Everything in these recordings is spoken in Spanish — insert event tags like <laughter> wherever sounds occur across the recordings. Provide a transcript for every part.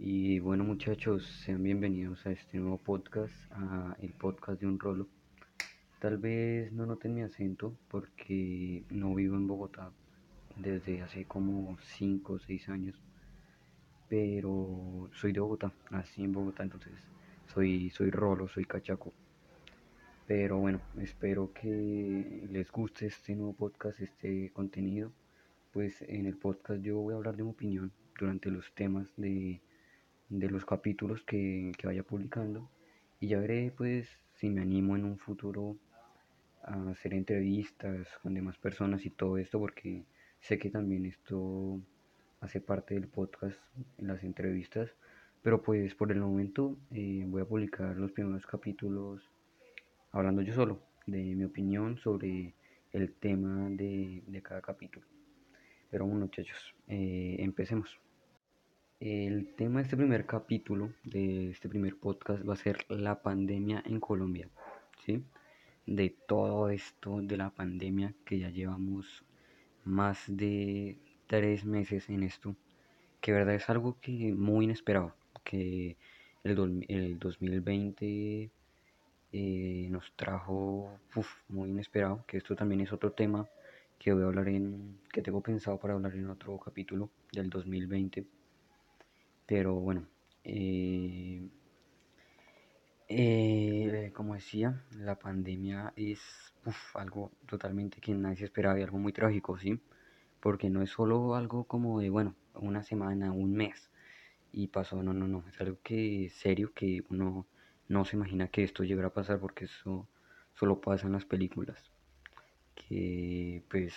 Y bueno muchachos, sean bienvenidos a este nuevo podcast, a el podcast de un rolo. Tal vez no noten mi acento porque no vivo en Bogotá desde hace como 5 o 6 años, pero soy de Bogotá, nací en Bogotá, entonces soy, soy rolo, soy cachaco. Pero bueno, espero que les guste este nuevo podcast, este contenido. Pues en el podcast yo voy a hablar de mi opinión durante los temas de, de los capítulos que, que vaya publicando. Y ya veré pues si me animo en un futuro a hacer entrevistas con demás personas y todo esto, porque sé que también esto hace parte del podcast en las entrevistas. Pero pues por el momento eh, voy a publicar los primeros capítulos hablando yo solo de mi opinión sobre el tema de, de cada capítulo. Pero bueno muchachos, eh, empecemos. El tema de este primer capítulo, de este primer podcast, va a ser la pandemia en Colombia. ¿sí? De todo esto de la pandemia que ya llevamos más de tres meses en esto, que verdad es algo que muy inesperado, que el, el 2020 eh, nos trajo muy inesperado, que esto también es otro tema que voy a hablar en, que tengo pensado para hablar en otro capítulo del 2020. Pero bueno, eh, eh, como decía, la pandemia es algo totalmente que nadie se esperaba y algo muy trágico, ¿sí? Porque no es solo algo como de, bueno, una semana, un mes y pasó, no, no, no, es algo que serio que uno no se imagina que esto llegará a pasar porque eso solo pasa en las películas. Que pues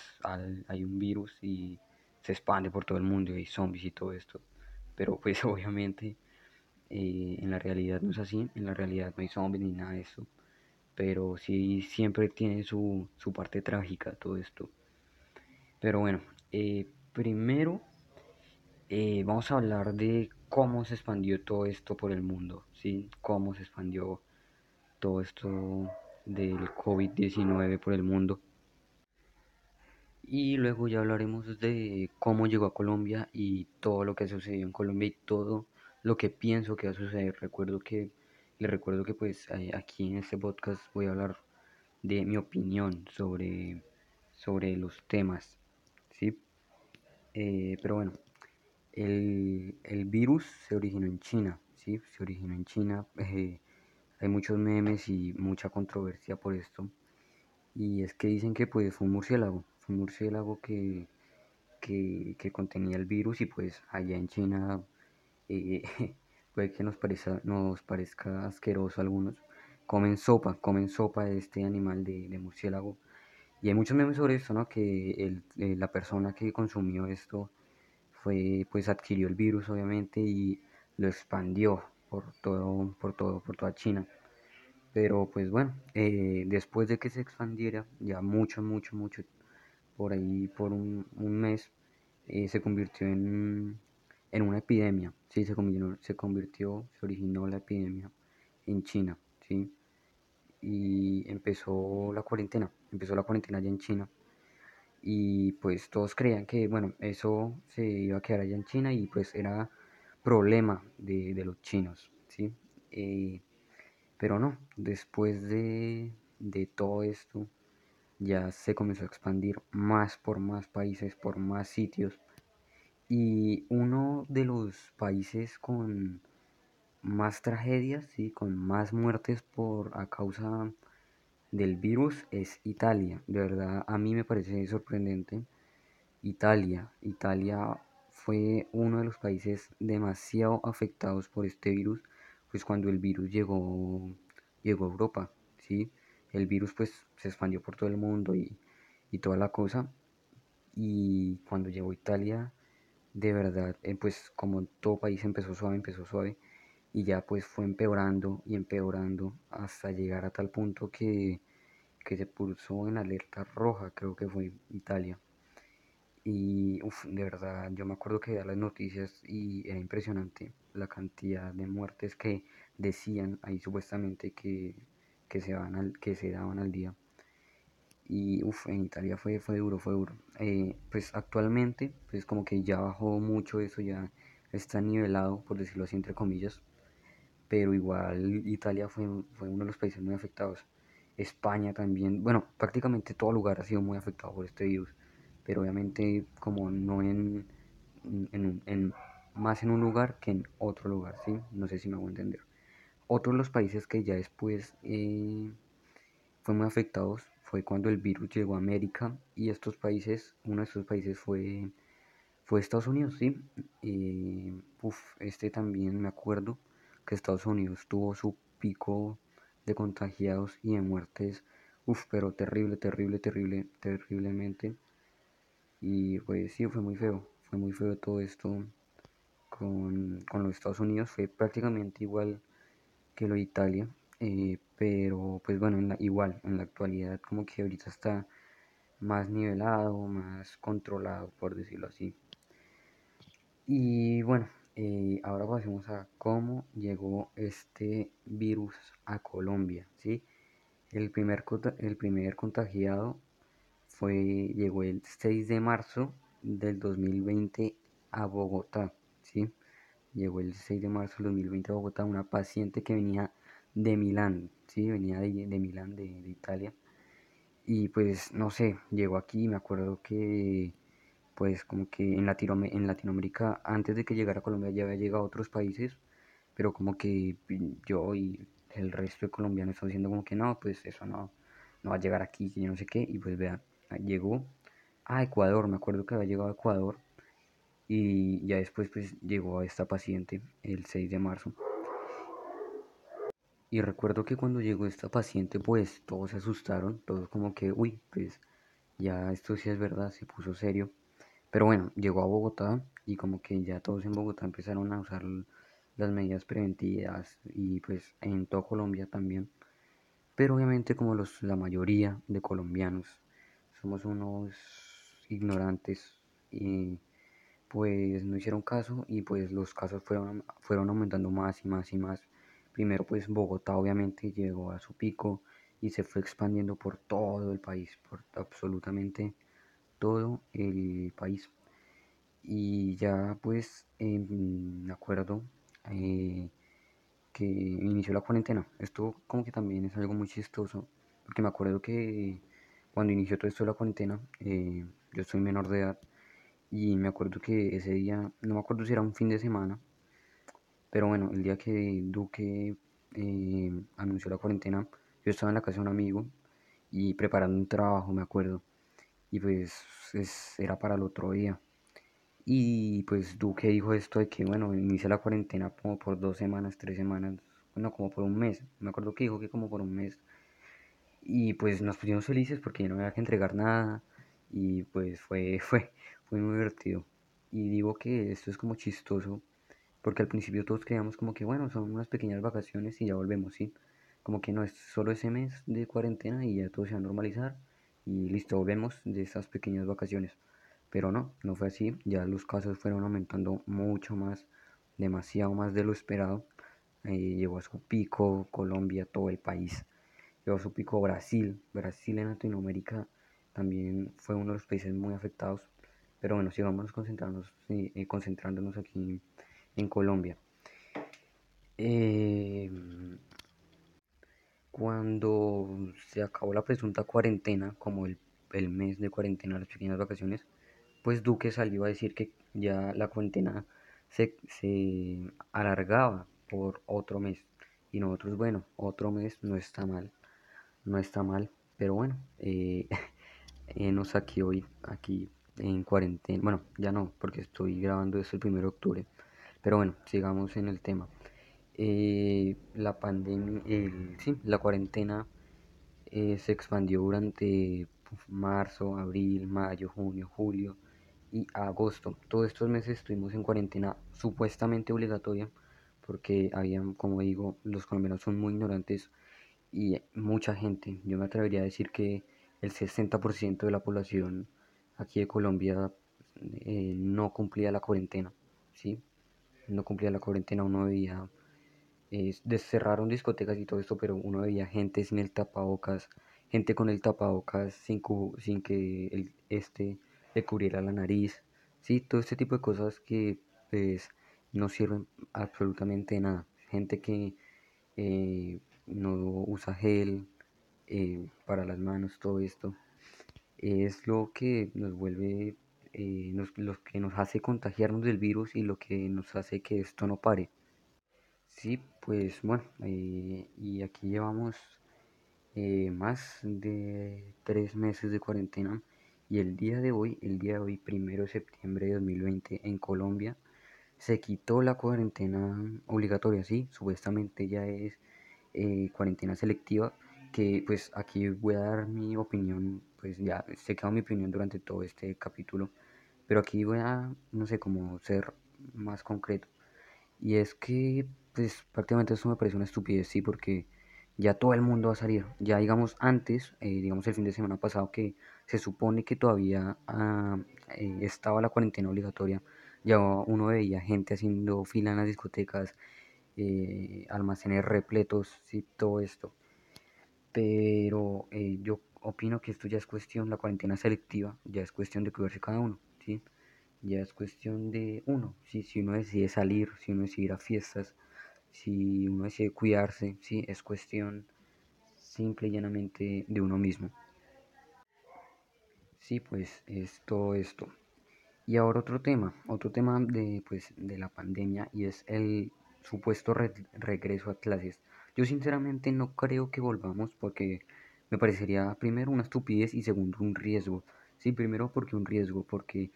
hay un virus y se expande por todo el mundo y hay zombies y todo esto. Pero pues <laughs> obviamente eh, en la realidad no es así, en la realidad no hay zombies ni nada de eso. Pero sí siempre tiene su, su parte trágica todo esto. Pero bueno, eh, primero eh, vamos a hablar de cómo se expandió todo esto por el mundo, ¿sí? Cómo se expandió todo esto del COVID-19 por el mundo. Y luego ya hablaremos de cómo llegó a Colombia y todo lo que sucedió en Colombia y todo lo que pienso que va a suceder. Recuerdo que, les recuerdo que pues eh, aquí en este podcast voy a hablar de mi opinión sobre, sobre los temas, ¿sí? Eh, pero bueno, el, virus se originó en China, ¿sí? Se originó en China. Eh, hay muchos memes y mucha controversia por esto. Y es que dicen que pues fue un murciélago, murciélago que, que, contenía el virus y pues allá en China eh, <laughs> puede que nos parezca, nos parezca asqueroso algunos. Comen sopa, comen sopa de este animal de, murciélago. Y hay muchos memes sobre esto, ¿no? Que el, eh, la persona que consumió esto fue pues adquirió el virus obviamente y lo expandió por todo por todo por toda China pero pues bueno eh, después de que se expandiera ya mucho mucho mucho por ahí por un, mes eh, se convirtió en, en una epidemia sí se convirtió, se convirtió se originó la epidemia en China sí y empezó la cuarentena empezó la cuarentena allá en China. Y pues todos creían que bueno eso se iba a quedar allá en China y pues era problema de, los chinos ¿sí? Eh, pero no después de, de todo esto ya se comenzó a expandir más por más países por más sitios y uno de los países con más tragedias ¿sí? con más muertes por a causa del virus es Italia. De verdad, a mí me parece sorprendente. Italia. Italia fue uno de los países demasiado afectados por este virus, pues cuando el virus llegó, llegó a Europa, ¿sí? El virus pues se expandió por todo el mundo y, y toda la cosa. Y cuando llegó a Italia, de verdad, eh, pues como todo país empezó suave, empezó suave y ya pues fue empeorando y empeorando hasta llegar a tal punto que, se puso en alerta roja, creo que fue Italia. Y uf, de verdad, yo me acuerdo que veía las noticias y era impresionante la cantidad de muertes que decían ahí supuestamente que, se, van al, que se daban al día. Y uf, en Italia fue, fue duro, fue duro. Eh, pues actualmente, pues como que ya bajó mucho eso, ya está nivelado, por decirlo así, entre comillas, pero igual Italia fue, fue uno de los países muy afectados. España también, bueno, prácticamente todo lugar ha sido muy afectado por este virus, pero obviamente como no en, en, en más en un lugar que en otro lugar, ¿sí? No sé si me hago entender. Otro de los países que ya después eh, fue muy afectados fue cuando el virus llegó a América y estos países, uno de estos países fue, fue Estados Unidos, ¿sí? Eh, este también me acuerdo que Estados Unidos tuvo su pico de contagiados y de muertes, uf, pero terrible, terrible, terrible, terriblemente. Y pues sí, fue muy feo, fue muy feo todo esto con, con los Estados Unidos, fue prácticamente igual que lo de Italia, eh, pero pues bueno, en la, igual, en la actualidad como que ahorita está más nivelado, más controlado, por decirlo así. Y bueno, eh, ahora pasemos a cómo llegó este virus a Colombia, ¿sí? El primer, el primer contagiado fue, llegó el 6 de marzo del 2020 a Bogotá, ¿sí? Llegó el 6 de marzo del 2020 a Bogotá una paciente que venía de Milán, ¿sí? Venía de, Milán, de, Italia. Y pues, no sé, llegó aquí, me acuerdo que, pues como que en, en Latinoamérica, antes de que llegara a Colombia, ya había llegado a otros países, pero como que yo y el resto de colombianos están diciendo como que no, pues eso no, no va a llegar aquí, que yo no sé qué, y pues vean, llegó a Ecuador, me acuerdo que había llegado a Ecuador, y ya después pues llegó a esta paciente el 6 de marzo. Y recuerdo que cuando llegó esta paciente pues todos se asustaron, todos como que, uy, pues ya esto sí es verdad, se puso serio. Pero bueno, llegó a Bogotá y como que ya todos en Bogotá empezaron a usar las medidas preventivas y pues en toda Colombia también. Pero obviamente como los, la mayoría de colombianos somos unos ignorantes y pues no hicieron caso y pues los casos fueron, fueron aumentando más y más y más. Primero pues Bogotá obviamente llegó a su pico y se fue expandiendo por todo el país, por absolutamente todo el país. Y ya pues me acuerdo eh, que inició la cuarentena. Esto como que también es algo muy chistoso, porque me acuerdo que cuando inició todo esto de la cuarentena, eh, yo soy menor de edad y me acuerdo que ese día, no me acuerdo si era un fin de semana, pero bueno, el día que Duque eh, anunció la cuarentena, yo estaba en la casa de un amigo y preparando un trabajo, me acuerdo. Y pues era para el otro día. Y pues Duque dijo esto de que, bueno, inicia la cuarentena como por dos semanas, tres semanas, bueno, como por un mes. Me acuerdo que dijo que como por un mes. Y pues nos pusimos felices porque no había que entregar nada. Y pues fue, <laughs> fue, fue muy divertido. Y digo que esto es como chistoso, porque al principio todos creíamos como que, bueno, son unas pequeñas vacaciones y ya volvemos, ¿sí? Como que no es solo ese mes de cuarentena y ya todo se va a normalizar y listo, volvemos de esas pequeñas vacaciones. Pero no, no fue así, ya los casos fueron aumentando mucho más, demasiado más de lo esperado. Eh, llegó a su pico Colombia, todo el país. Llegó a su pico Brasil, Brasil en Latinoamérica también fue uno de los países muy afectados pero bueno, sigamos concentrarnos, eh, concentrándonos aquí en Colombia. Em, cuando se acabó la presunta cuarentena, como el, mes de cuarentena, las pequeñas vacaciones, pues Duque salió a decir que ya la cuarentena se, alargaba por otro mes. Y nosotros, bueno, otro mes no está mal, no está mal, pero bueno, eh, <laughs> eh, nos aquí hoy, aquí en cuarentena. Bueno, ya no, porque estoy grabando esto el 1 de octubre. Pero bueno, sigamos en el tema. Eh, la pandemia, sí, la cuarentena eh, se expandió durante marzo, abril, mayo, junio, julio y agosto. Todos estos meses estuvimos en cuarentena supuestamente obligatoria porque habían, como digo, los colombianos son muy ignorantes y mucha gente, yo me atrevería a decir que el 60% de la población aquí de Colombia eh, no cumplía la cuarentena, ¿sí? No cumplía la cuarentena, uno veía, eh, cerraron discotecas y todo esto, pero uno veía gente sin el tapabocas, gente con el tapabocas sin, sin que este le cubriera la nariz, ¿sí? Todo este tipo de cosas que pues no sirven absolutamente nada. Gente que eh, no usa gel eh, para las manos, todo esto, es lo que nos vuelve, eh, lo que nos hace contagiarnos del virus y lo que nos hace que esto no pare. Sí, pues bueno, y aquí llevamos más de tres meses de cuarentena y el día de hoy, el día de hoy, primero de septiembre de 2020 en Colombia, se quitó la cuarentena obligatoria, sí, supuestamente ya es eh, cuarentena selectiva, que pues aquí voy a dar mi opinión, pues ya se quedó mi opinión durante todo este capítulo, pero aquí voy a, no sé, cómo ser más concreto. Y es que, pues prácticamente eso me parece una estupidez, sí, porque ya todo el mundo va a salir. Ya digamos antes, eh, digamos el fin de semana pasado que se supone que todavía ah, eh, estaba la cuarentena obligatoria, ya uno veía gente haciendo fila en las discotecas, eh, almacenes repletos, y todo esto. Pero eh, yo opino que esto ya es cuestión, la cuarentena selectiva, ya es cuestión de cuidarse cada uno, ¿sí? Ya es cuestión de uno, ¿sí? Si uno decide salir, si uno decide ir a fiestas, si uno decide cuidarse, ¿sí? Es cuestión simple y llanamente de uno mismo. Sí, pues es todo esto. Y ahora otro tema, otro tema de, pues, de la pandemia y es el supuesto regreso a clases. Yo sinceramente no creo que volvamos porque me parecería primero una estupidez y segundo un riesgo. Sí, primero porque un riesgo, porque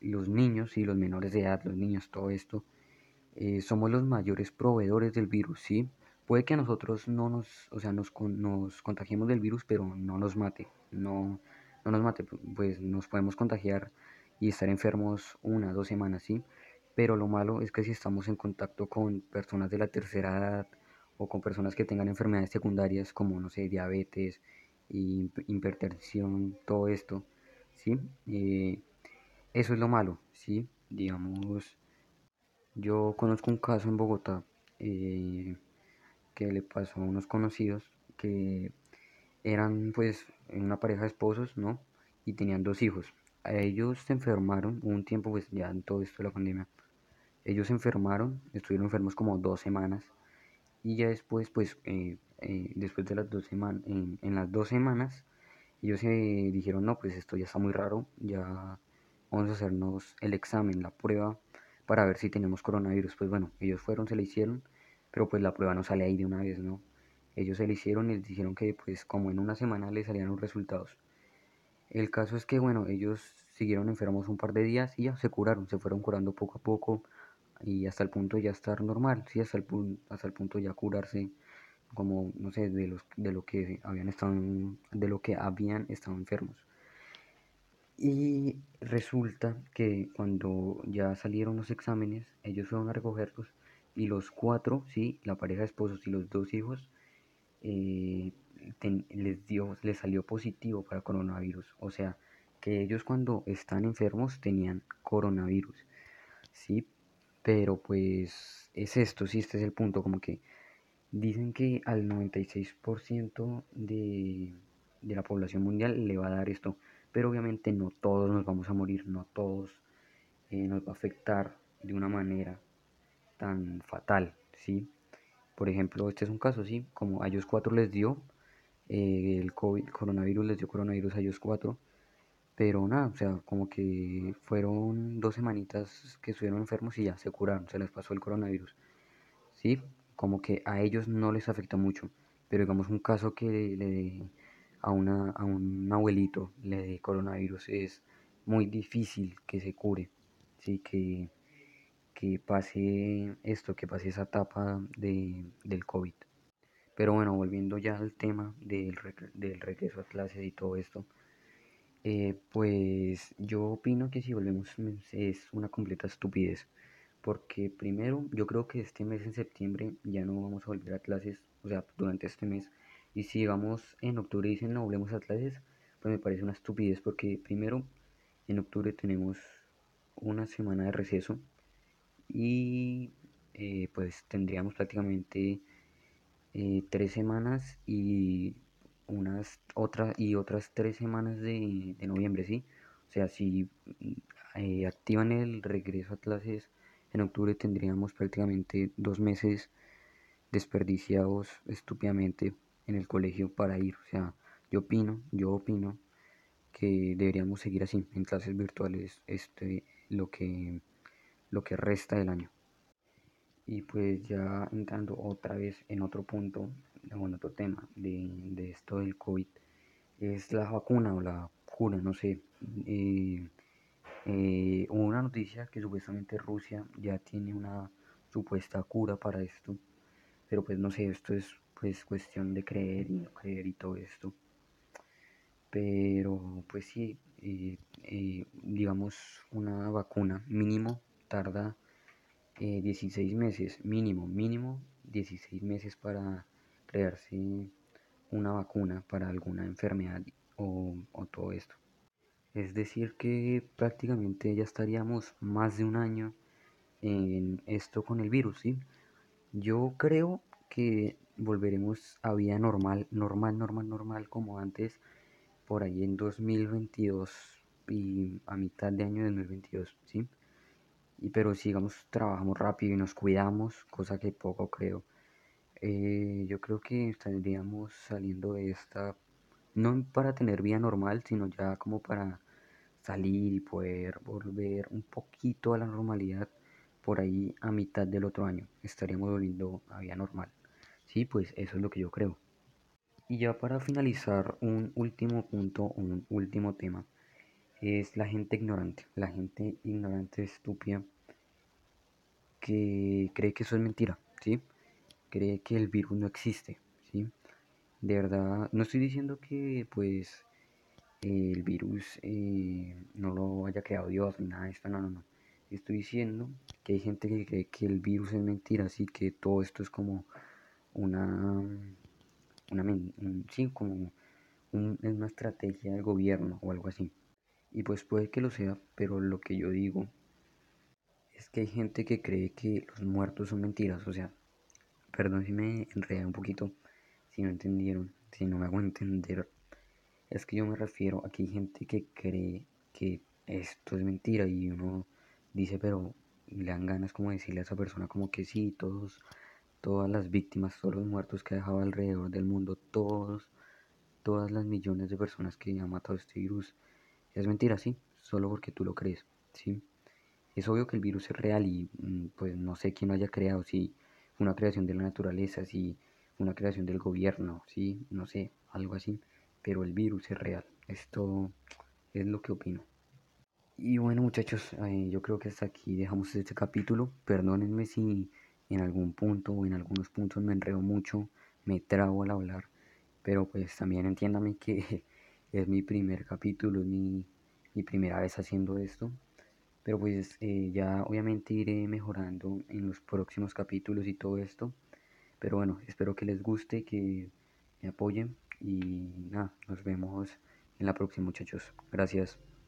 los niños y los menores de edad, los niños, todo esto, eh, somos los mayores proveedores del virus, ¿sí? Puede que a nosotros no nos, o sea, nos, nos contagiemos del virus, pero no nos mate, no, no nos mate, pues nos podemos contagiar y estar enfermos una, dos semanas, ¿sí? Pero lo malo es que si estamos en contacto con personas de la tercera edad o con personas que tengan enfermedades secundarias como, no sé, diabetes, hipertensión, todo esto, ¿sí? Eh, eso es lo malo, ¿sí? Digamos, yo conozco un caso en Bogotá eh, que le pasó a unos conocidos que eran pues una pareja de esposos, ¿no? Y tenían dos hijos. A ellos se enfermaron, un tiempo pues ya en todo esto de la pandemia, ellos se enfermaron, estuvieron enfermos como dos semanas y ya después pues eh, eh, después de las dos semanas, en, las dos semanas ellos se dijeron no pues esto ya está muy raro, ya vamos a hacernos el examen, la prueba para ver si tenemos coronavirus. Pues bueno, ellos fueron, se le hicieron, pero pues la prueba no sale ahí de una vez, ¿no? Ellos se le hicieron y les dijeron que pues como en una semana les salían los resultados. El caso es que bueno, ellos siguieron enfermos un par de días y ya se curaron, se fueron curando poco a poco y hasta el punto ya estar normal, sí, hasta el, hasta el punto ya curarse como no sé de los de lo que habían estado de lo que habían estado enfermos y resulta que cuando ya salieron los exámenes ellos fueron a recogerlos y los cuatro sí la pareja de esposos y los dos hijos eh, les, dio, les salió positivo para coronavirus. O sea, que ellos cuando están enfermos tenían coronavirus. Sí, pero pues es esto, sí, este es el punto, como que dicen que al 96% de, de la población mundial le va a dar esto, pero obviamente no todos nos vamos a morir, no todos eh, nos va a afectar de una manera tan fatal, ¿sí? Por ejemplo, este es un caso, ¿sí? Como a ellos cuatro les dio eh, el COVID, coronavirus, les dio coronavirus a ellos cuatro. Pero nada, o sea, como que fueron dos semanitas que estuvieron enfermos y ya se curaron, se les pasó el coronavirus. ¿Sí? Como que a ellos no les afecta mucho. Pero digamos un caso que le, a, una, a un abuelito le dé coronavirus es muy difícil que se cure. Sí, que que pase esto, que pase esa etapa de, del COVID. Pero bueno, volviendo ya al tema del, del regreso a clases y todo esto, eh, pues yo opino que si volvemos es una completa estupidez. Porque primero, yo creo que este mes en septiembre ya no vamos a volver a clases, o sea, durante este mes. Y si llegamos en octubre y dicen no volvemos a clases, pues me parece una estupidez porque primero, en octubre tenemos una semana de receso y eh, pues tendríamos prácticamente eh, tres semanas y unas otras y otras tres semanas de, noviembre sí o sea si eh, activan el regreso a clases En octubre tendríamos prácticamente dos meses desperdiciados estúpidamente en el colegio para ir. O sea, yo opino, yo opino que deberíamos seguir así en clases virtuales este lo que lo que resta del año. Y pues ya entrando otra vez en otro punto, en otro tema de, de esto del COVID, es la vacuna o la cura, no sé. Eh, eh, hubo una noticia que supuestamente Rusia ya tiene una supuesta cura para esto, pero pues no sé, esto es pues cuestión de creer y no creer y todo esto. Pero pues sí, eh, digamos una vacuna mínimo tarda 16 meses, mínimo, mínimo 16 meses para crearse una vacuna para alguna enfermedad o, todo esto. Es decir, que prácticamente ya estaríamos más de un año en esto con el virus, ¿sí? Yo creo que volveremos a vida normal, normal, normal, normal como antes, por ahí en 2022 y a mitad de año de 2022, ¿sí? Y pero si digamos trabajamos rápido y nos cuidamos, cosa que poco creo, eh, yo creo que estaríamos saliendo de esta, no para tener vida normal, sino ya como para salir y poder volver un poquito a la normalidad por ahí a mitad del otro año. Estaríamos volviendo a vida normal. Sí, pues eso es lo que yo creo. Y ya para finalizar, un último punto, un último tema, es la gente ignorante. La gente ignorante, estúpida, que cree que eso es mentira, ¿sí? Cree que el virus no existe, ¿sí? De verdad, no estoy diciendo que pues el virus eh, no lo haya creado Dios ni nada de esto, no, no, no. Estoy diciendo que hay gente que cree que el virus es mentira, así que todo esto es como una, una sí, como una estrategia del gobierno o algo así. Y pues puede que lo sea, pero lo que yo digo es que hay gente que cree que los muertos son mentiras, o sea, Perdón si me enredé un poquito, si no entendieron, si no me hago entender. Es que yo me refiero a que hay gente que cree que esto es mentira y uno dice, pero le dan ganas como decirle a esa persona como que sí, todos, todas las víctimas, todos los muertos que ha dejado alrededor del mundo, todos, todas las millones de personas que han matado este virus, es mentira, sí, solo porque tú lo crees, sí. Es obvio que el virus es real y mm, pues no sé quién lo haya creado, si una creación de la naturaleza, si una creación del gobierno, sí, no sé, algo así, pero el virus es real. Esto es lo que opino. Y bueno muchachos, eh, yo creo que hasta aquí dejamos este capítulo. Perdónenme si en algún punto o en algunos puntos me enredo mucho, me trago al hablar, pero pues también entiéndame que <laughs> es mi primer capítulo, es mi, mi primera vez haciendo esto. Pero pues eh, ya obviamente iré mejorando en los próximos capítulos y todo esto. Pero bueno, espero que les guste, que me apoyen y nada, nos vemos en la próxima muchachos. Gracias.